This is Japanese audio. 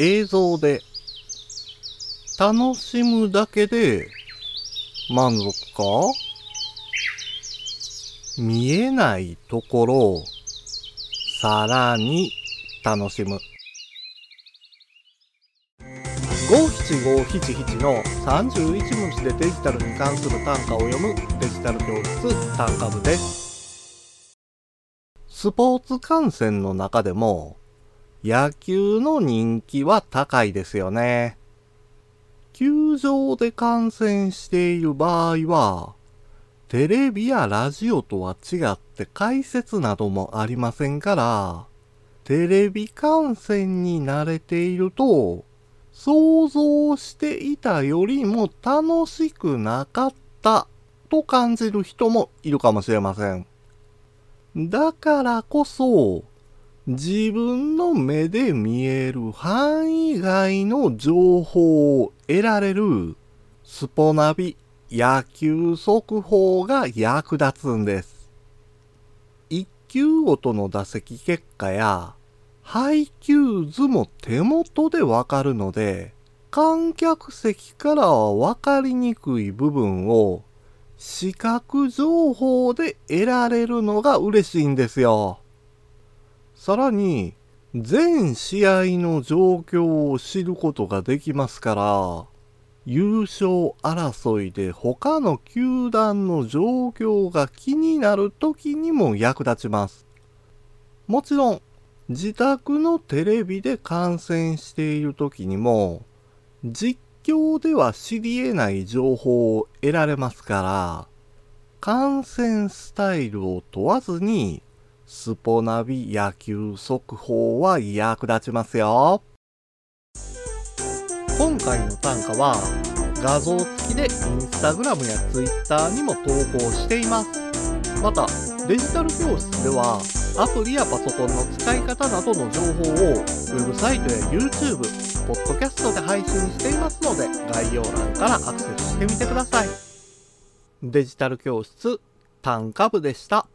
映像で楽しむだけで満足か？見えないところをさらに楽しむ。五七五七七の31文字でデジタルに関する単価を読むデジタル教室単価部です。スポーツ観戦の中でも野球の人気は高いですよね。球場で観戦している場合は、テレビやラジオとは違って解説などもありませんから、テレビ観戦に慣れていると、想像していたよりも楽しくなかったと感じる人もいるかもしれません。だからこそ、自分の目で見える範囲外の情報を得られるスポナビ野球速報が役立つんです。一球ごとの打席結果や配球図も手元でわかるので、観客席からはわかりにくい部分を視覚情報で得られるのが嬉しいんですよ。さらに、全試合の状況を知ることができますから、優勝争いで他の球団の状況が気になる時にも役立ちます。もちろん、自宅のテレビで観戦している時にも、実況では知り得ない情報を得られますから、観戦スタイルを問わずに、スポナビ野球速報は役立ちますよ。今回の単価は画像付きでインスタグラムやツイッターにも投稿しています。また、デジタル教室ではアプリやパソコンの使い方などの情報をウェブサイトや YouTube、ポッドキャストで配信していますので概要欄からアクセスしてみてください。デジタル教室単価部でした。